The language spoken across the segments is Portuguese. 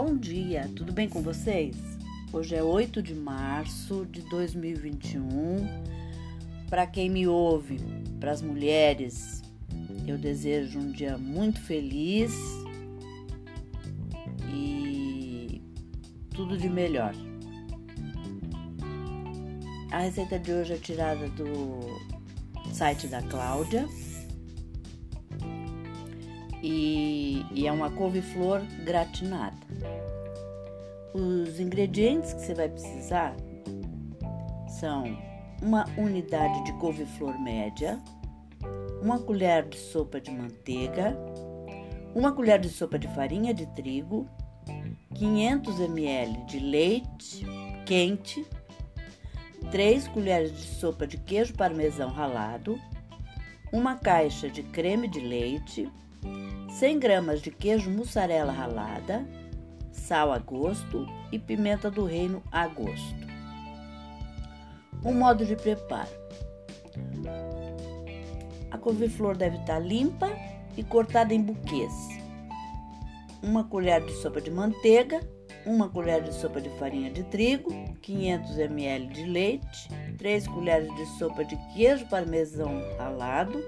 Bom dia, tudo bem com vocês? Hoje é 8 de março de 2021. Para quem me ouve, para as mulheres, eu desejo um dia muito feliz e tudo de melhor. A receita de hoje é tirada do site da Cláudia e, e é uma couve-flor gratinada. Os ingredientes que você vai precisar são uma unidade de couve-flor média, uma colher de sopa de manteiga, uma colher de sopa de farinha de trigo, 500 ml de leite quente, 3 colheres de sopa de queijo parmesão ralado, uma caixa de creme de leite, 100 gramas de queijo mussarela ralada, sal a gosto e pimenta do reino a gosto. O modo de preparo: a couve-flor deve estar limpa e cortada em buquês. Uma colher de sopa de manteiga, uma colher de sopa de farinha de trigo, 500 ml de leite, 3 colheres de sopa de queijo parmesão ralado,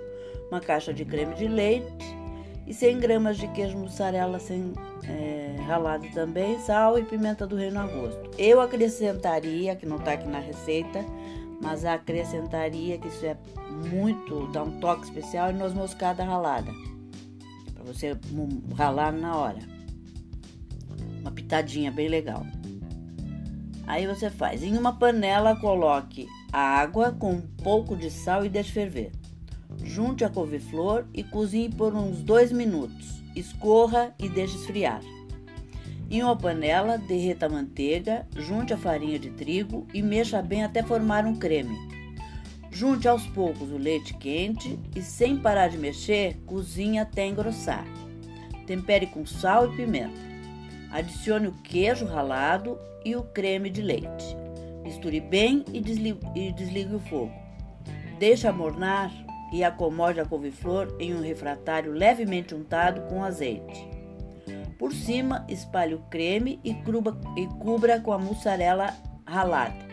uma caixa de creme de leite, e 100 gramas de queijo mussarela sem é, ralado também, sal e pimenta do reino a gosto. Eu acrescentaria, que não está aqui na receita, mas acrescentaria que isso é muito, dá um toque especial, e noz moscada ralada, para você ralar na hora. Uma pitadinha bem legal. Aí você faz, em uma panela coloque água com um pouco de sal e deixe ferver. Junte a couve-flor e cozinhe por uns dois minutos. Escorra e deixe esfriar. Em uma panela, derreta a manteiga, junte a farinha de trigo e mexa bem até formar um creme. Junte aos poucos o leite quente e, sem parar de mexer, cozinhe até engrossar. Tempere com sal e pimenta. Adicione o queijo ralado e o creme de leite. Misture bem e desligue, e desligue o fogo. Deixe amornar e acomode a couve-flor em um refratário levemente untado com azeite. Por cima, espalhe o creme e, cruba, e cubra com a mussarela ralada.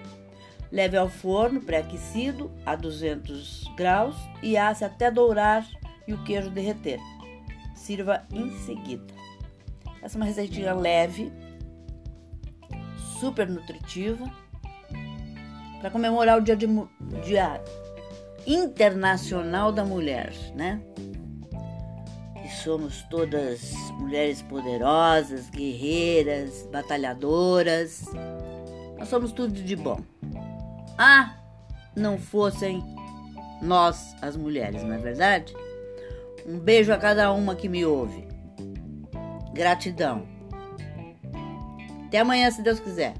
Leve ao forno pré-aquecido a 200 graus e asse até dourar e o queijo derreter. Sirva em seguida. Essa é uma receitinha leve, super nutritiva, para comemorar o dia, de, dia Internacional da Mulher, né? E somos todas mulheres poderosas, guerreiras, batalhadoras. Nós somos tudo de bom. Ah, não fossem nós, as mulheres, não é verdade? Um beijo a cada uma que me ouve. Gratidão. Até amanhã, se Deus quiser.